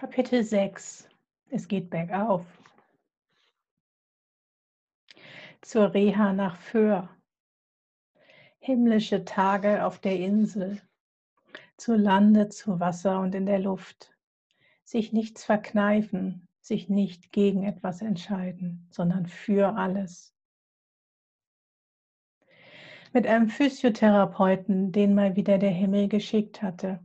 Kapitel 6 Es geht bergauf. Zur Reha nach Föhr. Himmlische Tage auf der Insel. Zu Lande, zu Wasser und in der Luft. Sich nichts verkneifen, sich nicht gegen etwas entscheiden, sondern für alles. Mit einem Physiotherapeuten, den mal wieder der Himmel geschickt hatte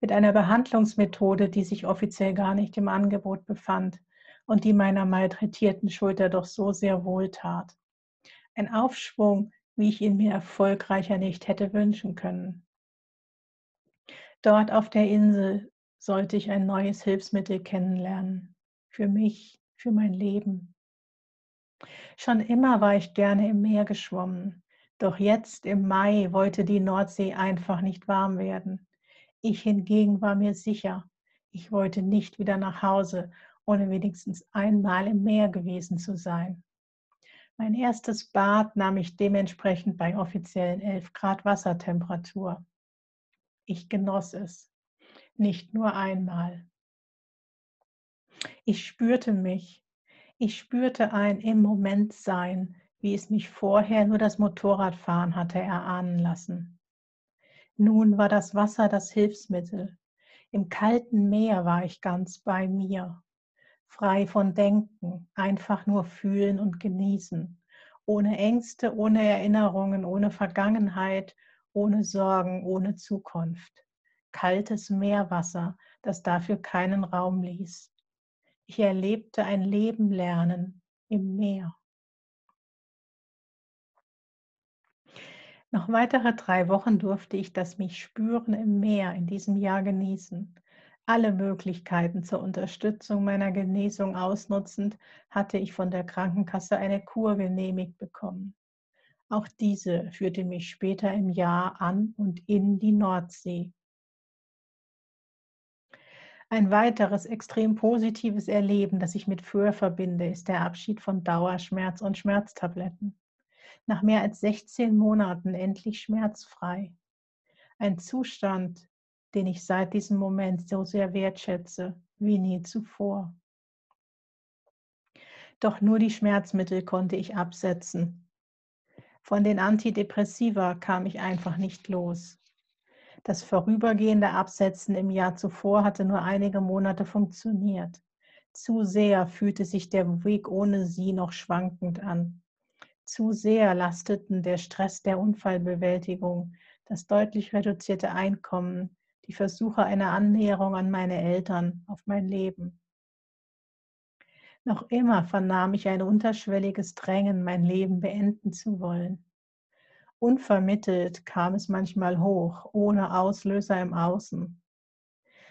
mit einer Behandlungsmethode, die sich offiziell gar nicht im Angebot befand und die meiner malträtierten Schulter doch so sehr wohltat. Ein Aufschwung, wie ich ihn mir erfolgreicher nicht hätte wünschen können. Dort auf der Insel sollte ich ein neues Hilfsmittel kennenlernen. Für mich, für mein Leben. Schon immer war ich gerne im Meer geschwommen. Doch jetzt im Mai wollte die Nordsee einfach nicht warm werden. Ich hingegen war mir sicher, ich wollte nicht wieder nach Hause, ohne wenigstens einmal im Meer gewesen zu sein. Mein erstes Bad nahm ich dementsprechend bei offiziellen 11 Grad Wassertemperatur. Ich genoss es, nicht nur einmal. Ich spürte mich, ich spürte ein im Moment sein, wie es mich vorher nur das Motorradfahren hatte erahnen lassen. Nun war das Wasser das Hilfsmittel. Im kalten Meer war ich ganz bei mir, frei von Denken, einfach nur fühlen und genießen, ohne Ängste, ohne Erinnerungen, ohne Vergangenheit, ohne Sorgen, ohne Zukunft. Kaltes Meerwasser, das dafür keinen Raum ließ. Ich erlebte ein Leben lernen im Meer. Noch weitere drei Wochen durfte ich das mich spüren im Meer in diesem Jahr genießen. Alle Möglichkeiten zur Unterstützung meiner Genesung ausnutzend, hatte ich von der Krankenkasse eine Kur genehmigt bekommen. Auch diese führte mich später im Jahr an und in die Nordsee. Ein weiteres extrem positives Erleben, das ich mit Föhr verbinde, ist der Abschied von Dauerschmerz und Schmerztabletten nach mehr als 16 Monaten endlich schmerzfrei. Ein Zustand, den ich seit diesem Moment so sehr wertschätze wie nie zuvor. Doch nur die Schmerzmittel konnte ich absetzen. Von den Antidepressiva kam ich einfach nicht los. Das vorübergehende Absetzen im Jahr zuvor hatte nur einige Monate funktioniert. Zu sehr fühlte sich der Weg ohne sie noch schwankend an. Zu sehr lasteten der Stress der Unfallbewältigung, das deutlich reduzierte Einkommen, die Versuche einer Annäherung an meine Eltern, auf mein Leben. Noch immer vernahm ich ein unterschwelliges Drängen, mein Leben beenden zu wollen. Unvermittelt kam es manchmal hoch, ohne Auslöser im Außen.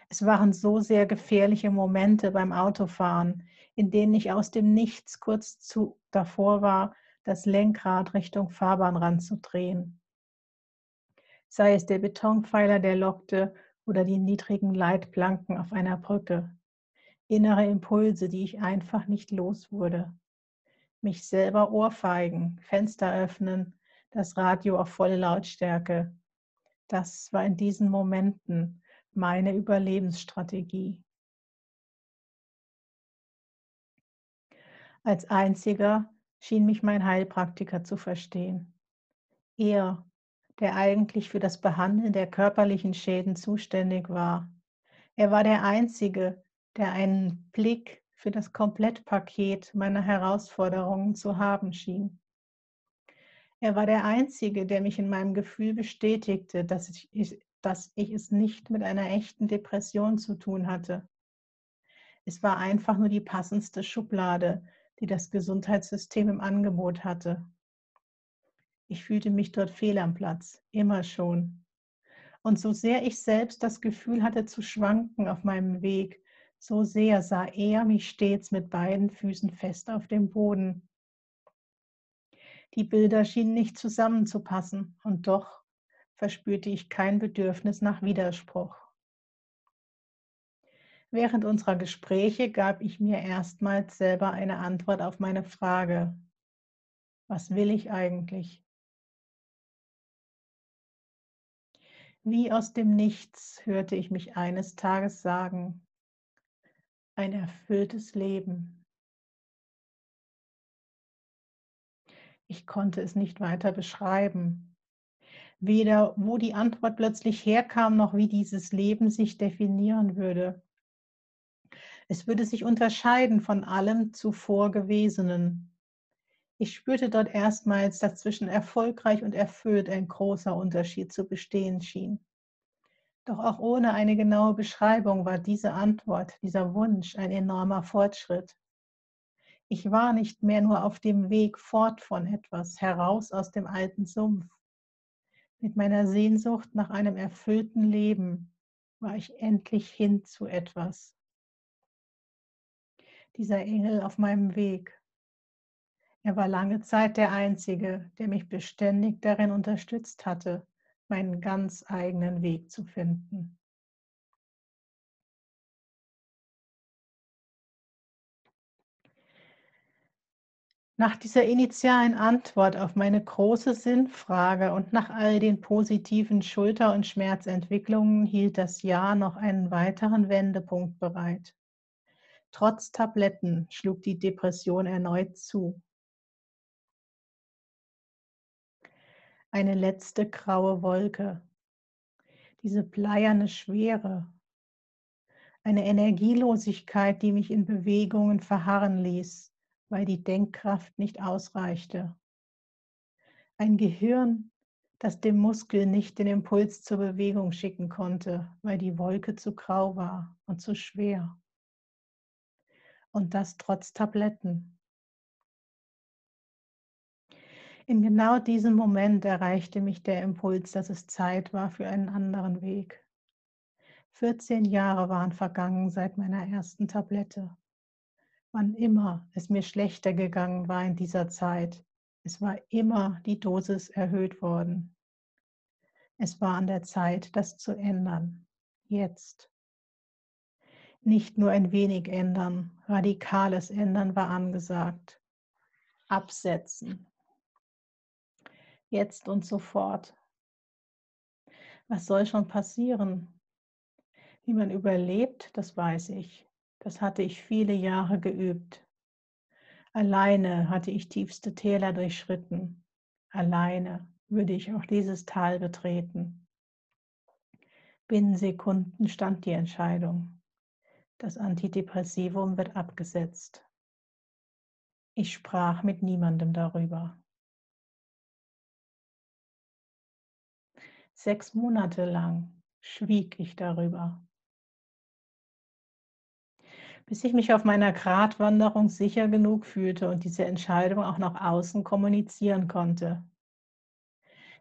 Es waren so sehr gefährliche Momente beim Autofahren, in denen ich aus dem Nichts kurz zu, davor war, das Lenkrad Richtung Fahrbahnrand zu drehen. Sei es der Betonpfeiler, der lockte, oder die niedrigen Leitplanken auf einer Brücke. Innere Impulse, die ich einfach nicht los wurde. Mich selber ohrfeigen, Fenster öffnen, das Radio auf volle Lautstärke. Das war in diesen Momenten meine Überlebensstrategie. Als einziger schien mich mein Heilpraktiker zu verstehen. Er, der eigentlich für das Behandeln der körperlichen Schäden zuständig war. Er war der Einzige, der einen Blick für das Komplettpaket meiner Herausforderungen zu haben schien. Er war der Einzige, der mich in meinem Gefühl bestätigte, dass ich, dass ich es nicht mit einer echten Depression zu tun hatte. Es war einfach nur die passendste Schublade, die das Gesundheitssystem im Angebot hatte. Ich fühlte mich dort fehl am Platz, immer schon. Und so sehr ich selbst das Gefühl hatte zu schwanken auf meinem Weg, so sehr sah er mich stets mit beiden Füßen fest auf dem Boden. Die Bilder schienen nicht zusammenzupassen, und doch verspürte ich kein Bedürfnis nach Widerspruch. Während unserer Gespräche gab ich mir erstmals selber eine Antwort auf meine Frage, was will ich eigentlich? Wie aus dem Nichts hörte ich mich eines Tages sagen, ein erfülltes Leben. Ich konnte es nicht weiter beschreiben. Weder wo die Antwort plötzlich herkam, noch wie dieses Leben sich definieren würde. Es würde sich unterscheiden von allem zuvor Gewesenen. Ich spürte dort erstmals, dass zwischen erfolgreich und erfüllt ein großer Unterschied zu bestehen schien. Doch auch ohne eine genaue Beschreibung war diese Antwort, dieser Wunsch ein enormer Fortschritt. Ich war nicht mehr nur auf dem Weg fort von etwas, heraus aus dem alten Sumpf. Mit meiner Sehnsucht nach einem erfüllten Leben war ich endlich hin zu etwas. Dieser Engel auf meinem Weg. Er war lange Zeit der Einzige, der mich beständig darin unterstützt hatte, meinen ganz eigenen Weg zu finden. Nach dieser initialen Antwort auf meine große Sinnfrage und nach all den positiven Schulter- und Schmerzentwicklungen hielt das Jahr noch einen weiteren Wendepunkt bereit. Trotz Tabletten schlug die Depression erneut zu. Eine letzte graue Wolke, diese bleierne Schwere, eine Energielosigkeit, die mich in Bewegungen verharren ließ weil die Denkkraft nicht ausreichte. Ein Gehirn, das dem Muskel nicht den Impuls zur Bewegung schicken konnte, weil die Wolke zu grau war und zu schwer. Und das trotz Tabletten. In genau diesem Moment erreichte mich der Impuls, dass es Zeit war für einen anderen Weg. 14 Jahre waren vergangen seit meiner ersten Tablette wann immer es mir schlechter gegangen war in dieser Zeit, es war immer die Dosis erhöht worden. Es war an der Zeit, das zu ändern. Jetzt. Nicht nur ein wenig ändern, radikales Ändern war angesagt. Absetzen. Jetzt und sofort. Was soll schon passieren? Wie man überlebt, das weiß ich. Das hatte ich viele Jahre geübt. Alleine hatte ich tiefste Täler durchschritten. Alleine würde ich auch dieses Tal betreten. Binnen Sekunden stand die Entscheidung. Das Antidepressivum wird abgesetzt. Ich sprach mit niemandem darüber. Sechs Monate lang schwieg ich darüber bis ich mich auf meiner Gratwanderung sicher genug fühlte und diese Entscheidung auch nach außen kommunizieren konnte.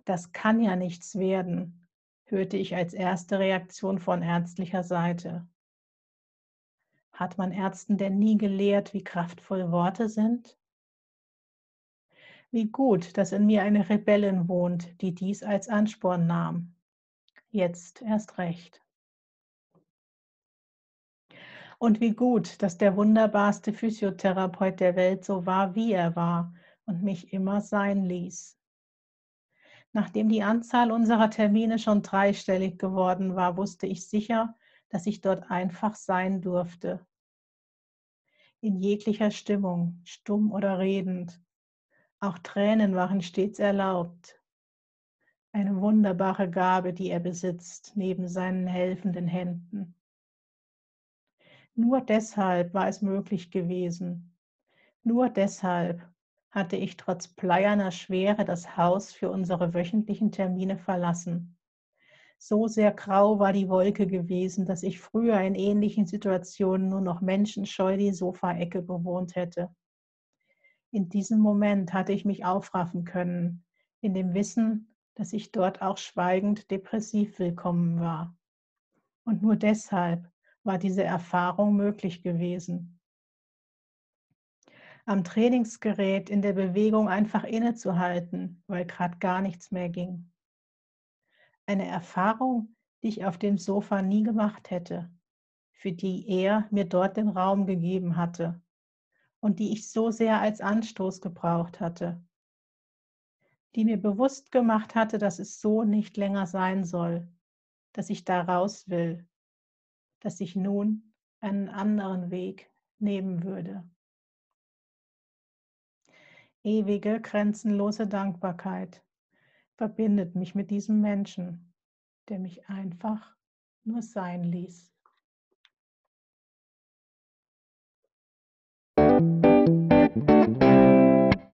Das kann ja nichts werden, hörte ich als erste Reaktion von ärztlicher Seite. Hat man Ärzten denn nie gelehrt, wie kraftvoll Worte sind? Wie gut, dass in mir eine Rebellin wohnt, die dies als Ansporn nahm. Jetzt erst recht. Und wie gut, dass der wunderbarste Physiotherapeut der Welt so war, wie er war und mich immer sein ließ. Nachdem die Anzahl unserer Termine schon dreistellig geworden war, wusste ich sicher, dass ich dort einfach sein durfte. In jeglicher Stimmung, stumm oder redend. Auch Tränen waren stets erlaubt. Eine wunderbare Gabe, die er besitzt, neben seinen helfenden Händen. Nur deshalb war es möglich gewesen. Nur deshalb hatte ich trotz bleierner Schwere das Haus für unsere wöchentlichen Termine verlassen. So sehr grau war die Wolke gewesen, dass ich früher in ähnlichen Situationen nur noch menschenscheu die Sofaecke bewohnt hätte. In diesem Moment hatte ich mich aufraffen können, in dem Wissen, dass ich dort auch schweigend depressiv willkommen war. Und nur deshalb war diese Erfahrung möglich gewesen. Am Trainingsgerät in der Bewegung einfach innezuhalten, weil gerade gar nichts mehr ging. Eine Erfahrung, die ich auf dem Sofa nie gemacht hätte, für die er mir dort den Raum gegeben hatte und die ich so sehr als Anstoß gebraucht hatte, die mir bewusst gemacht hatte, dass es so nicht länger sein soll, dass ich da raus will, dass ich nun einen anderen Weg nehmen würde. Ewige, grenzenlose Dankbarkeit verbindet mich mit diesem Menschen, der mich einfach nur sein ließ.